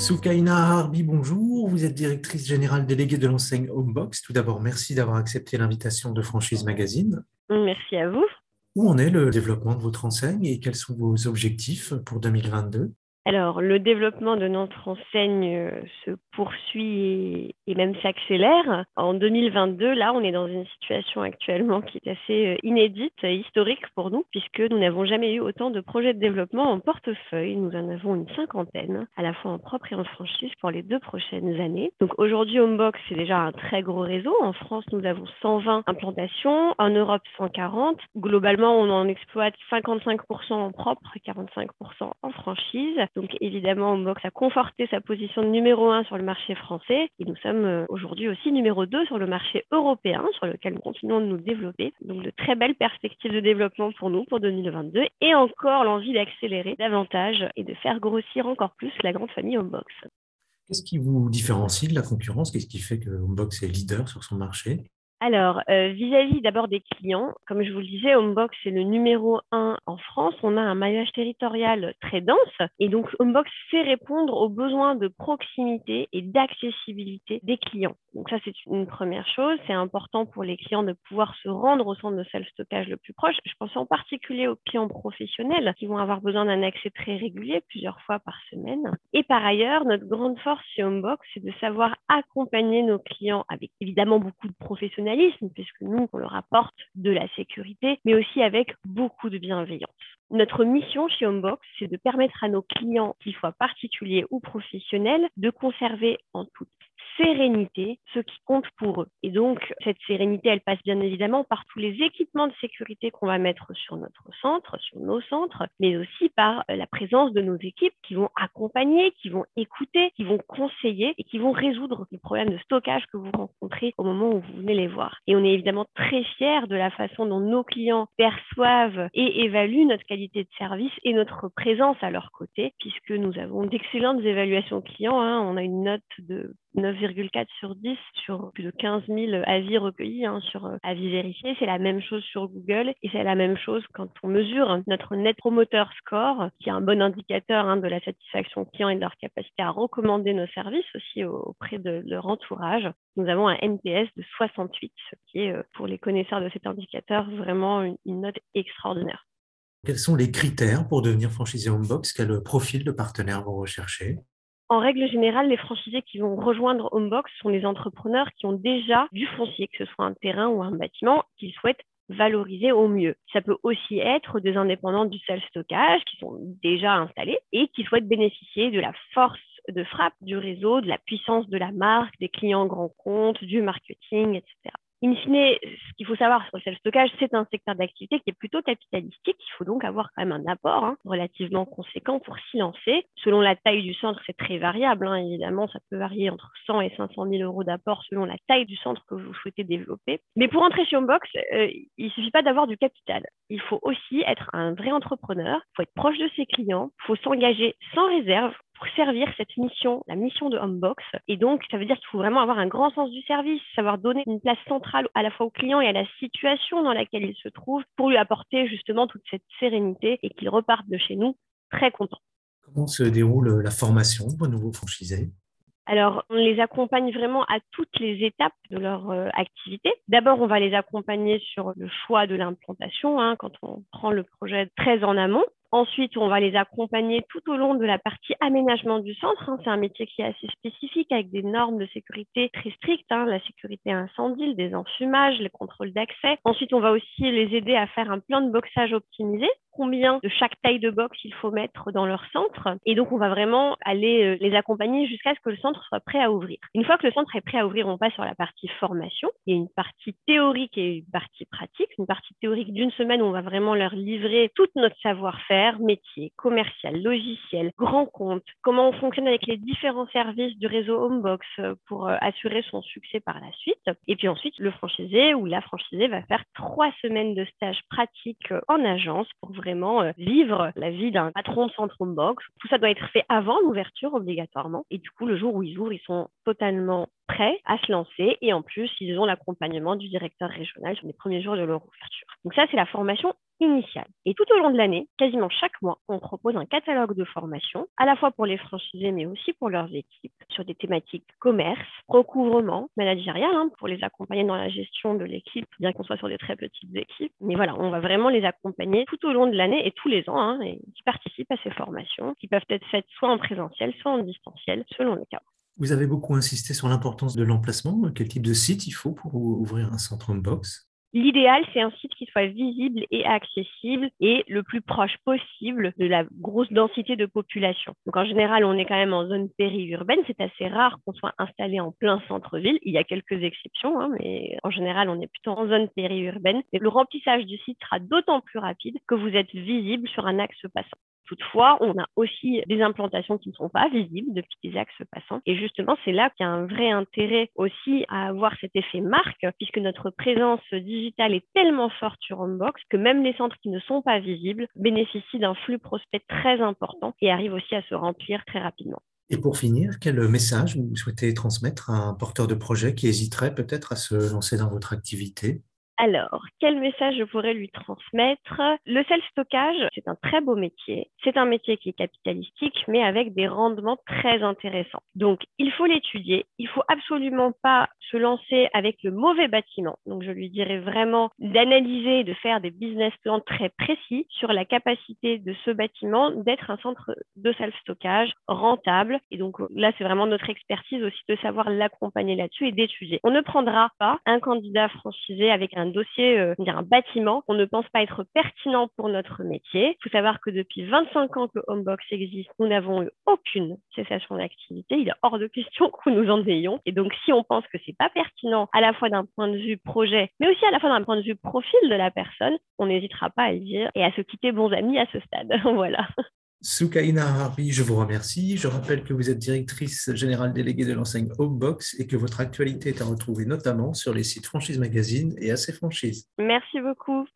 Soukaina Harbi, bonjour. Vous êtes directrice générale déléguée de l'enseigne Homebox. Tout d'abord, merci d'avoir accepté l'invitation de Franchise Magazine. Merci à vous. Où en est le développement de votre enseigne et quels sont vos objectifs pour 2022 alors, le développement de notre enseigne euh, se poursuit et, même s'accélère. En 2022, là, on est dans une situation actuellement qui est assez euh, inédite, historique pour nous, puisque nous n'avons jamais eu autant de projets de développement en portefeuille. Nous en avons une cinquantaine, à la fois en propre et en franchise, pour les deux prochaines années. Donc aujourd'hui, Homebox, c'est déjà un très gros réseau. En France, nous avons 120 implantations, en Europe, 140. Globalement, on en exploite 55% en propre et 45% en franchise. Donc évidemment, Homebox a conforté sa position de numéro un sur le marché français et nous sommes euh, aujourd'hui aussi numéro 2 sur le marché européen sur lequel nous continuons de nous développer. Donc de très belles perspectives de développement pour nous pour 2022 et encore l'envie d'accélérer davantage et de faire grossir encore plus la grande famille Homebox. Qu'est-ce qui vous différencie de la concurrence? Qu'est-ce qui fait que Homebox est leader sur son marché? Alors, euh, vis-à-vis d'abord des clients, comme je vous le disais, Homebox est le numéro un en France. On a un maillage territorial très dense et donc Homebox sait répondre aux besoins de proximité et d'accessibilité des clients. Donc ça, c'est une première chose. C'est important pour les clients de pouvoir se rendre au centre de self-stockage le plus proche. Je pense en particulier aux clients professionnels qui vont avoir besoin d'un accès très régulier, plusieurs fois par semaine. Et par ailleurs, notre grande force chez Homebox, c'est de savoir accompagner nos clients avec évidemment beaucoup de professionnels puisque nous, on leur apporte de la sécurité, mais aussi avec beaucoup de bienveillance. Notre mission chez Homebox, c'est de permettre à nos clients, qu'ils soient particuliers ou professionnels, de conserver en toute sérénité ce qui compte pour eux. Et donc, cette sérénité, elle passe bien évidemment par tous les équipements de sécurité qu'on va mettre sur notre centre, sur nos centres, mais aussi par euh, la présence de nos équipes qui vont accompagner, qui vont écouter, qui vont conseiller et qui vont résoudre les problèmes de stockage que vous rencontrez au moment où vous venez les voir. Et on est évidemment très fiers de la façon dont nos clients perçoivent et évaluent notre qualité de service et notre présence à leur côté, puisque nous avons d'excellentes évaluations clients. Hein. On a une note de 9,4 sur 10 sur plus de 15 000 avis recueillis hein, sur euh, avis vérifiés. C'est la même chose sur Google et c'est la même chose quand on mesure notre Net Promoter Score, qui est un bon indicateur hein, de la satisfaction client et de leur capacité à recommander nos services aussi auprès de leur entourage. Nous avons un NPS de 68, ce qui est euh, pour les connaisseurs de cet indicateur vraiment une, une note extraordinaire. Quels sont les critères pour devenir franchisé Homebox? Quel profil de partenaire vous recherchez? En règle générale, les franchisés qui vont rejoindre Homebox sont des entrepreneurs qui ont déjà du foncier, que ce soit un terrain ou un bâtiment, qu'ils souhaitent valoriser au mieux. Ça peut aussi être des indépendants du self-stockage qui sont déjà installés et qui souhaitent bénéficier de la force de frappe du réseau, de la puissance de la marque, des clients grands comptes, du marketing, etc. In fine, ce qu'il faut savoir sur le self-stockage, c'est un secteur d'activité qui est plutôt capitalistique. Il faut donc avoir quand même un apport hein, relativement conséquent pour s'y lancer. Selon la taille du centre, c'est très variable. Hein. Évidemment, ça peut varier entre 100 et 500 000 euros d'apport selon la taille du centre que vous souhaitez développer. Mais pour entrer chez Homebox, euh, il ne suffit pas d'avoir du capital. Il faut aussi être un vrai entrepreneur. Il faut être proche de ses clients. Il faut s'engager sans réserve pour servir cette mission, la mission de Homebox. Et donc, ça veut dire qu'il faut vraiment avoir un grand sens du service, savoir donner une place centrale à la fois au client et à la situation dans laquelle il se trouve pour lui apporter justement toute cette sérénité et qu'il reparte de chez nous très content. Comment se déroule la formation de nouveaux franchisés? Alors, on les accompagne vraiment à toutes les étapes de leur euh, activité. D'abord, on va les accompagner sur le choix de l'implantation, hein, quand on prend le projet très en amont. Ensuite, on va les accompagner tout au long de la partie aménagement du centre. Hein. C'est un métier qui est assez spécifique avec des normes de sécurité très strictes, hein. la sécurité incendie, le désenfumage, les contrôles d'accès. Ensuite, on va aussi les aider à faire un plan de boxage optimisé combien de chaque taille de box il faut mettre dans leur centre. Et donc, on va vraiment aller euh, les accompagner jusqu'à ce que le centre soit prêt à ouvrir. Une fois que le centre est prêt à ouvrir, on passe sur la partie formation. Il y a une partie théorique et une partie pratique. Une partie théorique d'une semaine où on va vraiment leur livrer tout notre savoir-faire, métier, commercial, logiciel, grand compte, comment on fonctionne avec les différents services du réseau Homebox euh, pour euh, assurer son succès par la suite. Et puis ensuite, le franchisé ou la franchisée va faire trois semaines de stage pratique en agence pour vraiment euh, vivre la vie d'un patron de centre box. Tout ça doit être fait avant l'ouverture obligatoirement. Et du coup, le jour où ils ouvrent, ils sont totalement prêts à se lancer. Et en plus, ils ont l'accompagnement du directeur régional sur les premiers jours de leur ouverture. Donc ça, c'est la formation initiale. Et tout au long de l'année, quasiment chaque mois, on propose un catalogue de formation, à la fois pour les franchisés, mais aussi pour leurs équipes, sur des thématiques commerce, recouvrement, managérial, hein, pour les accompagner dans la gestion de l'équipe, bien qu'on soit sur des très petites équipes. Mais voilà, on va vraiment les accompagner tout au long de l'année et tous les ans, hein, et qui participent à ces formations, qui peuvent être faites soit en présentiel, soit en distanciel, selon le cas. Vous avez beaucoup insisté sur l'importance de l'emplacement. Quel type de site il faut pour ouvrir un centre box? L'idéal, c'est un site qui soit visible et accessible et le plus proche possible de la grosse densité de population. Donc en général, on est quand même en zone périurbaine. C'est assez rare qu'on soit installé en plein centre-ville. Il y a quelques exceptions, hein, mais en général, on est plutôt en zone périurbaine. Et le remplissage du site sera d'autant plus rapide que vous êtes visible sur un axe passant. Toutefois, on a aussi des implantations qui ne sont pas visibles depuis des axes passants. Et justement, c'est là qu'il y a un vrai intérêt aussi à avoir cet effet marque, puisque notre présence digitale est tellement forte sur Homebox que même les centres qui ne sont pas visibles bénéficient d'un flux prospect très important et arrivent aussi à se remplir très rapidement. Et pour finir, quel message vous souhaitez transmettre à un porteur de projet qui hésiterait peut-être à se lancer dans votre activité? Alors, quel message je pourrais lui transmettre? Le self-stockage, c'est un très beau métier. C'est un métier qui est capitalistique, mais avec des rendements très intéressants. Donc, il faut l'étudier. Il faut absolument pas se lancer avec le mauvais bâtiment. Donc, je lui dirais vraiment d'analyser, de faire des business plans très précis sur la capacité de ce bâtiment d'être un centre de self-stockage rentable. Et donc, là, c'est vraiment notre expertise aussi de savoir l'accompagner là-dessus et d'étudier. On ne prendra pas un candidat franchisé avec un dossier, euh, un bâtiment, on ne pense pas être pertinent pour notre métier. Il faut savoir que depuis 25 ans que Homebox existe, nous n'avons eu aucune cessation d'activité. Il est hors de question que nous en ayons. Et donc, si on pense que c'est pas pertinent, à la fois d'un point de vue projet, mais aussi à la fois d'un point de vue profil de la personne, on n'hésitera pas à le dire et à se quitter bons amis à ce stade. voilà. Soukaina Harbi, je vous remercie. Je rappelle que vous êtes directrice générale déléguée de l'enseigne Homebox et que votre actualité est à retrouver notamment sur les sites Franchise Magazine et AC Franchise. Merci beaucoup.